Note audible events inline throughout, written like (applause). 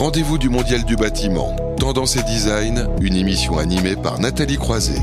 rendez-vous du Mondial du bâtiment. Tendance et design, une émission animée par Nathalie Croiset.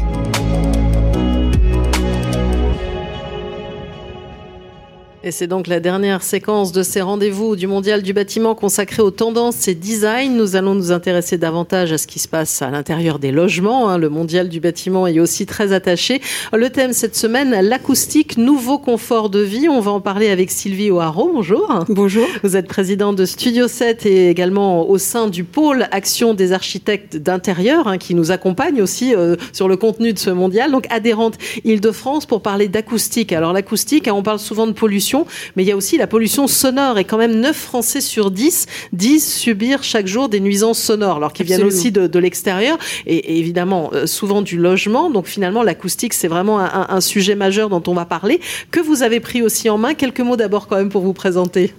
Et c'est donc la dernière séquence de ces rendez-vous du Mondial du bâtiment consacré aux tendances et design. Nous allons nous intéresser davantage à ce qui se passe à l'intérieur des logements. Hein. Le Mondial du bâtiment est aussi très attaché. Le thème cette semaine, l'acoustique, nouveau confort de vie. On va en parler avec Sylvie O'Haraud. Bonjour. Bonjour. Vous êtes présidente de Studio 7 et également au sein du pôle Action des architectes d'intérieur hein, qui nous accompagne aussi euh, sur le contenu de ce mondial. Donc adhérente Île-de-France pour parler d'acoustique. Alors l'acoustique, hein, on parle souvent de pollution mais il y a aussi la pollution sonore. Et quand même 9 Français sur 10 disent subir chaque jour des nuisances sonores, alors qu'ils viennent aussi de, l'extérieur et, évidemment euh, souvent du logement. Donc finalement, l'acoustique, c'est vraiment un, sujet majeur dont on va parler, que vous avez pris aussi en main. Quelques mots d'abord quand même pour vous présenter.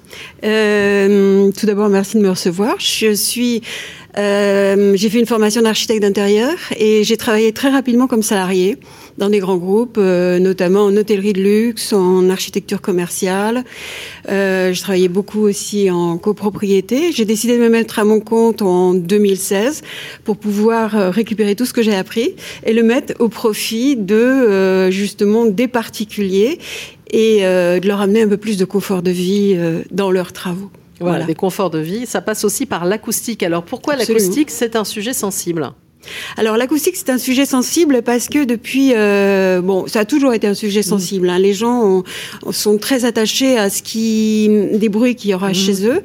Euh, tout d'abord, merci de me recevoir. Je suis euh, j'ai fait une formation d'architecte d'intérieur et j'ai travaillé très rapidement comme salarié dans des grands groupes, euh, notamment en hôtellerie de luxe, en architecture commerciale. Euh, je travaillais beaucoup aussi en copropriété. J'ai décidé de me mettre à mon compte en 2016 pour pouvoir euh, récupérer tout ce que j'ai appris et le mettre au profit de euh, justement des particuliers et de leur amener un peu plus de confort de vie dans leurs travaux. Voilà, des conforts de vie. Ça passe aussi par l'acoustique. Alors pourquoi l'acoustique C'est un sujet sensible? Alors l'acoustique c'est un sujet sensible parce que depuis euh, bon ça a toujours été un sujet mm. sensible. Hein. Les gens sont très attachés à ce qui des bruits qu'il y aura mm. chez eux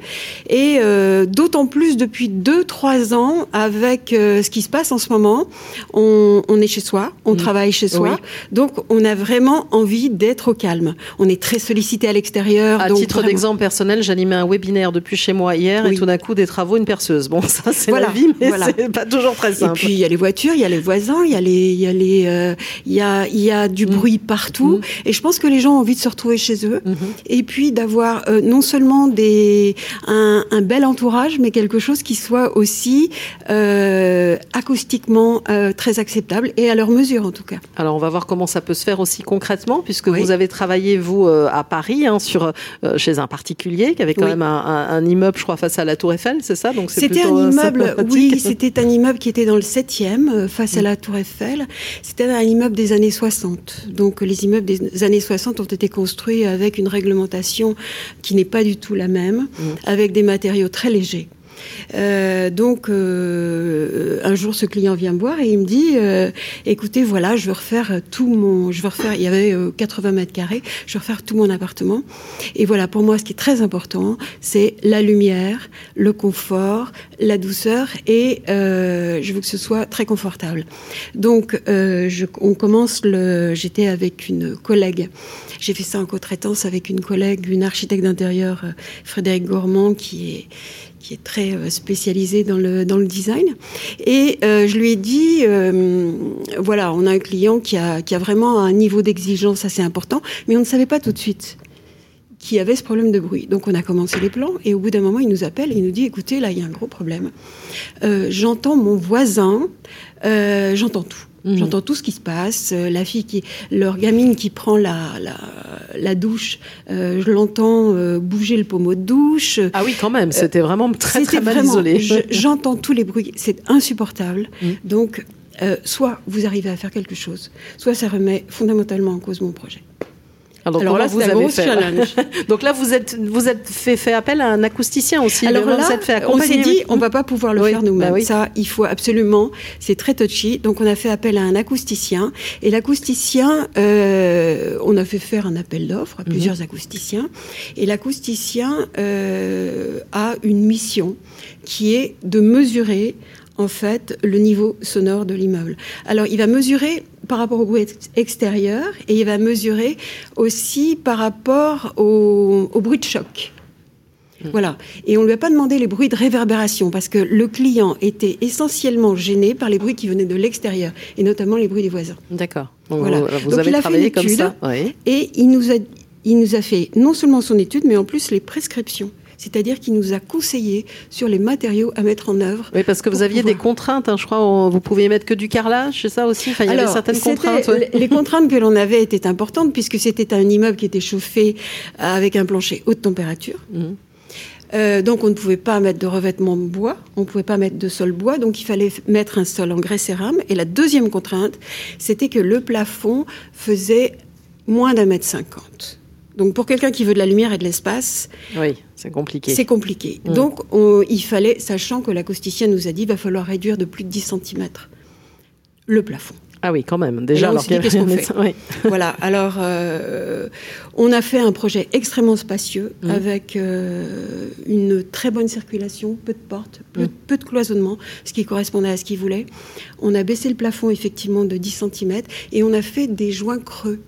et euh, d'autant plus depuis deux trois ans avec euh, ce qui se passe en ce moment. On, on est chez soi, on mm. travaille chez soi, donc on a vraiment envie d'être au calme. On est très sollicité à l'extérieur. À titre d'exemple personnel, j'animais un webinaire depuis chez moi hier et tout d'un coup des travaux une perceuse. Bon (laughs) ça c'est la vie mais c'est pas toujours très simple il y a les voitures, il y a les voisins, il y a les, il y a les, euh, il y a, il y a du mm. bruit partout. Mm. Et je pense que les gens ont envie de se retrouver chez eux. Mm-hmm. Et puis d'avoir euh, non seulement des, un, un, bel entourage, mais quelque chose qui soit aussi euh, acoustiquement très acceptable et à leur mesure en tout cas. Alors on va voir comment ça peut se faire aussi concrètement, puisque vous avez travaillé vous à Paris hein, sur chez un particulier qui avait quand même un, un, un, immeuble, je crois, face à la Tour Eiffel, c'est ça? Donc c'était un immeuble, oui, c'était un immeuble qui était dans le 7e, euh, face à la Tour Eiffel. C'était un immeuble des années 60. Donc les immeubles des années 60 ont été construits avec une réglementation qui n'est pas du tout la même, mm. avec des matériaux très légers. Euh, donc, euh, un jour, ce client vient me voir et il me dit euh, "Écoutez, voilà, je veux refaire tout mon, je veux refaire. Il y avait 80 mètres carrés. Je veux refaire tout mon appartement. Et voilà, pour moi, ce qui est très important, c'est la lumière, le confort, la douceur et je veux que ce soit très confortable. Donc, on commence. J'étais avec une collègue. J'ai fait ça en co-traitance avec une collègue, une architecte d'intérieur, Frédéric Gourmand, qui est qui est très euh, spécialisé dans le, dans le design. Et euh, je lui ai dit, euh, voilà, on a un client qui a, qui a vraiment un niveau d'exigence assez important, mais on ne savait pas tout de suite qui avait ce problème de bruit. Donc on a commencé les plans et au bout d'un moment il nous appelle et il nous dit écoutez là il y a un gros problème. j'entends mon voisin, j'entends tout. Mhm. J'entends tout ce qui se passe. Euh, la fille qui, leur gamine qui prend la, la, la douche, euh, je l'entends euh, bouger le pommeau de douche. Ah oui, quand même, c'était vraiment très très mal isolé. J'entends tous les bruits, c'est insupportable. Mhm. Donc, soit vous arrivez à faire quelque chose, soit ça remet fondamentalement en cause mon projet. Alors, là, vous avez fait. (laughs) donc là, vous êtes, vous êtes fait, fait appel à un acousticien aussi. Alors là, on s'est dit, on va pas pouvoir le faire nous-mêmes. Bah Ça, il faut absolument. C'est très touchy. Donc on a fait appel à un acousticien. Et l'acousticien, euh, on a fait faire un appel d'offres à mhm. plusieurs acousticiens. Et l'acousticien euh, a une mission qui est de mesurer en fait le niveau sonore de l'immeuble. Alors il va mesurer par rapport au bruit extérieur et il va mesurer aussi par rapport au, bruit de choc. Hmm. Voilà. Et on ne lui a pas demandé les bruits de réverbération parce que le client était essentiellement gêné par les bruits qui venaient de l'extérieur et notamment les bruits des voisins. D'accord. Voilà. Vous, avez travaillé comme ça. Et il nous a il nous a fait non seulement son étude mais en plus les prescriptions c'est-à-dire qu'il nous a conseillé sur les matériaux à mettre en œuvre. Oui, parce que vous aviez des contraintes, hein, je crois, vous pouviez mettre que du carrelage, c'est ça aussi? Enfin, Il y avait certaines contraintes. Les contraintes que l'on avait étaient importantes puisque c'était un immeuble qui était chauffé avec un plancher haute température. Mmh. Euh, donc on ne pouvait pas mettre de revêtement bois, on ne pouvait pas mettre de sol bois, donc il fallait mettre un sol en grès cérame. Et la deuxième contrainte, c'était que le plafond faisait moins d'un mètre cinquante. Donc pour quelqu'un qui veut de la lumière et de l'espace, oui, c'est compliqué. C'est compliqué. Mm. Donc il fallait, sachant que l'acousticien nous a dit, il va falloir réduire de plus de 10 cm le plafond. Ah oui, quand même. Déjà, alors qu'est-ce (laughs) qu'on fait (laughs) Voilà. Alors, euh, on a fait un projet extrêmement spacieux mm. avec euh, une très bonne circulation, peu de portes, peu, mm. de cloisonnement, ce qui correspondait à ce qu'il voulait. On a baissé le plafond effectivement de 10 cm et on a fait des joints creux.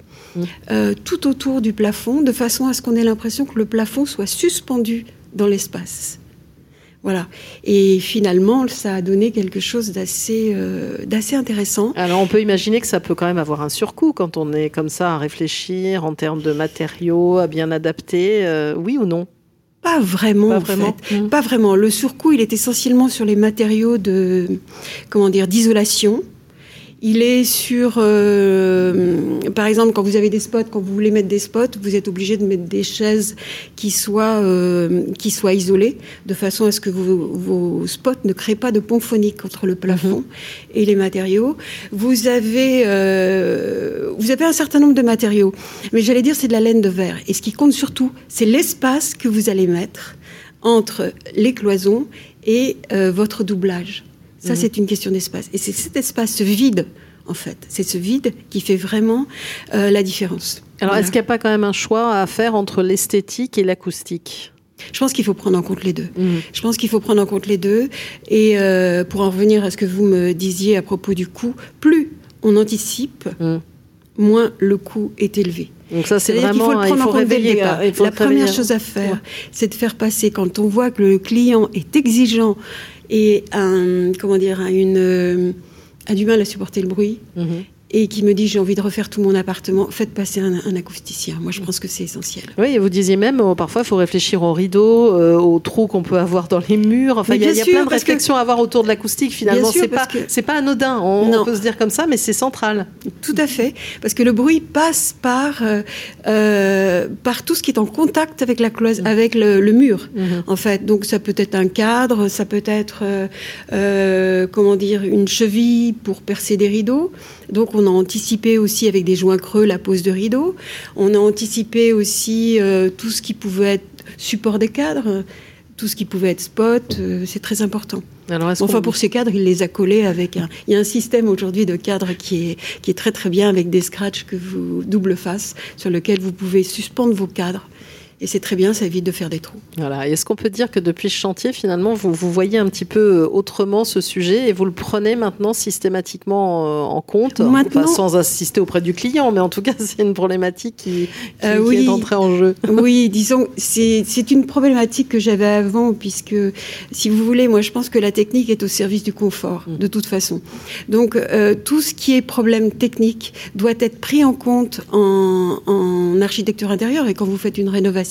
Euh, tout autour du plafond, de façon à ce qu'on ait l'impression que le plafond soit suspendu dans l'espace. Voilà. Et finalement, ça a donné quelque chose d'assez euh, d'assez intéressant. Alors, on peut imaginer que ça peut quand même avoir un surcoût quand on est comme ça à réfléchir en termes de matériaux, à bien adapter, euh, oui ou non? Pas vraiment, pas vraiment. Mmh. Pas vraiment. Le surcoût, il est essentiellement sur les matériaux de, comment dire, d'isolation. Il est sur, euh, par exemple, quand vous avez des spots, quand vous voulez mettre des spots, vous êtes obligé de mettre des chaises qui soient, euh, qui soient isolées, de façon à ce que vos, vos spots ne créent pas de pont phonique entre le plafond mhm. et les matériaux. Vous avez, euh, vous avez un certain nombre de matériaux, mais j'allais dire c'est de la laine de verre. Et ce qui compte surtout, c'est l'espace que vous allez mettre entre les cloisons et votre doublage. Ça, mhm. c'est une question d'espace. Et c'est cet espace vide, en fait. C'est ce vide qui fait vraiment euh, la différence. Alors, est-ce qu'il n'y a pas quand même un choix à faire entre l'esthétique et l'acoustique? Je pense qu'il faut prendre en compte les deux. Mhm. Je pense qu'il faut prendre en compte les deux. Et euh, pour en revenir à ce que vous me disiez à propos du coût, plus on anticipe, mhm. moins le coût est élevé. Donc ça, c'est vraiment, il faut le prendre en compte réveiller, La première chose à faire, c'est de faire passer quand on voit que le client est exigeant et un, comment dire, une, euh, a du mal à supporter le bruit. Mhm et qui me dit j'ai envie de refaire tout mon appartement, faites passer un, acousticien. Moi, je pense que c'est essentiel. Oui, et vous disiez même, euh, parfois, il faut réfléchir aux rideaux, euh, aux trous qu'on peut avoir dans les murs. Enfin, il y, a, plein de réflexions à avoir autour de l'acoustique, finalement. C'est pas, c'est pas anodin, on, peut se dire comme ça, mais c'est central. Tout à fait, parce que le bruit passe par, euh, par tout ce qui est en contact avec, la cloise, mm. avec le, mur, mm-hmm. en fait. Donc, ça peut être un cadre, ça peut être, comment dire, une cheville pour percer des rideaux. Donc on a anticipé aussi avec des joints creux la pose de rideaux. On a anticipé aussi euh, tout ce qui pouvait être support des cadres, tout ce qui pouvait être spot. Euh, c'est très important. enfin, pour ces cadres, il les a collés avec un. Il y a un système aujourd'hui de cadres qui est, qui est très très bien avec des scratchs que vous double face sur lequel vous pouvez suspendre vos cadres et c'est très bien, ça évite de faire des trous. Voilà. Est-ce qu'on peut dire que depuis ce chantier, finalement, vous, vous voyez un petit peu euh, autrement ce sujet et vous le prenez maintenant systématiquement euh, en compte? Maintenant, Sans assister auprès du client, mais en tout cas, (laughs) c'est une problématique qui, qui, euh, est entrée en jeu. (laughs) Oui, disons, c'est une problématique que j'avais avant, puisque, si vous voulez, moi, je pense que la technique est au service du confort, mm. de toute façon. Donc, tout ce qui est problème technique doit être pris en compte en, en architecture intérieure et quand vous faites une rénovation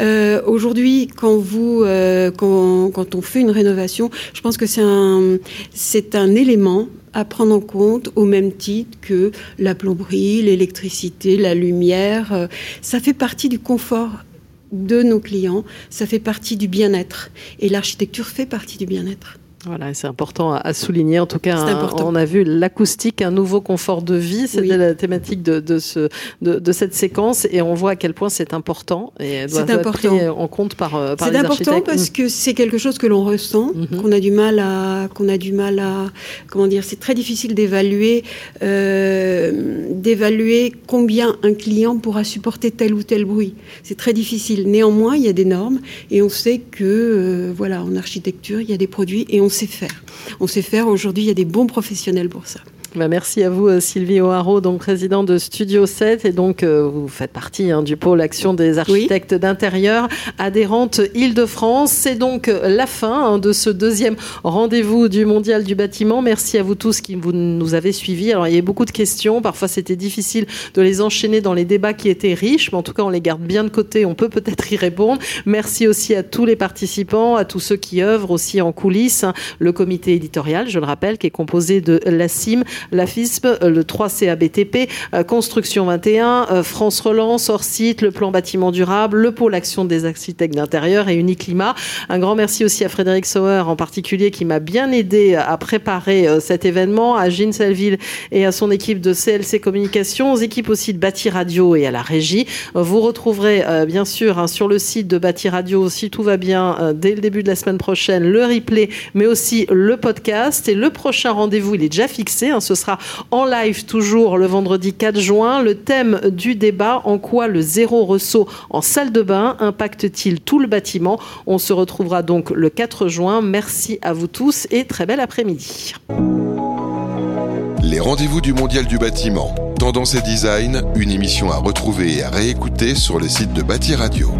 euh, aujourd'hui, euh, quand, on fait une rénovation, je pense que c'est un, c'est un élément à prendre en compte au même titre que la plomberie, l'électricité, la lumière. Euh, ça fait partie du confort de nos clients, ça fait partie du bien-être. Et l'architecture fait partie du bien-être. Voilà, c'est important à, souligner. En tout cas, on a vu l'acoustique, un nouveau confort de vie. C'était la thématique de, de, ce, de, de, cette séquence, et on voit à quel point c'est important et doit, doit être pris en compte par, euh, par les architectes. C'est important parce que c'est quelque chose que l'on ressent, mm-hmm. qu'on a du mal à, qu'on a du mal à, comment dire, c'est très difficile d'évaluer, euh, d'évaluer combien un client pourra supporter tel ou tel bruit. C'est très difficile. Néanmoins, il y a des normes, et on sait que, euh, voilà, en architecture, il y a des produits, et on on sait faire. On sait faire. Aujourd'hui, il y a des bons professionnels pour ça. Bah, merci à vous, euh, Sylvie O'Haraud, donc président de Studio 7. Et donc, euh, vous faites partie hein, du pôle Action des architectes d'intérieur, adhérente Île-de-France. C'est donc euh, la fin hein, de ce deuxième rendez-vous du Mondial du bâtiment. Merci à vous tous qui vous, nous avez suivis. Alors, il y a beaucoup de questions. Parfois, c'était difficile de les enchaîner dans les débats qui étaient riches, mais en tout cas, on les garde bien de côté. On peut peut-être y répondre. Merci aussi à tous les participants, à tous ceux qui œuvrent aussi en coulisses. Le comité éditorial, je le rappelle, qui est composé de la CIM, la FISP, le 3CABTP, Construction 21, France Relance, hors site, le plan bâtiment durable, le pôle action des architectes d'intérieur et Uniclimat. Un grand merci aussi à Frédéric Sauer en particulier qui m'a bien aidé à préparer cet événement, à Gilles Selville et à son équipe de CLC Communication, aux équipes aussi de Bâti Radio et à la régie. Vous retrouverez bien sûr hein, sur le site de Bâti Radio, si tout va bien, dès le début de la semaine prochaine, le replay, mais aussi le podcast. Et le prochain rendez-vous, il est déjà fixé. Hein. Ce sera en live toujours le vendredi 4 juin. Le thème du débat, en quoi le zéro ressaut en salle de bain impacte-t-il tout le bâtiment? On se retrouvera donc le 4 juin. Merci à vous tous et très bel après-midi. Les rendez-vous du Mondial du bâtiment. Tendance et design, une émission à retrouver et à réécouter sur le site de Bâti Radio.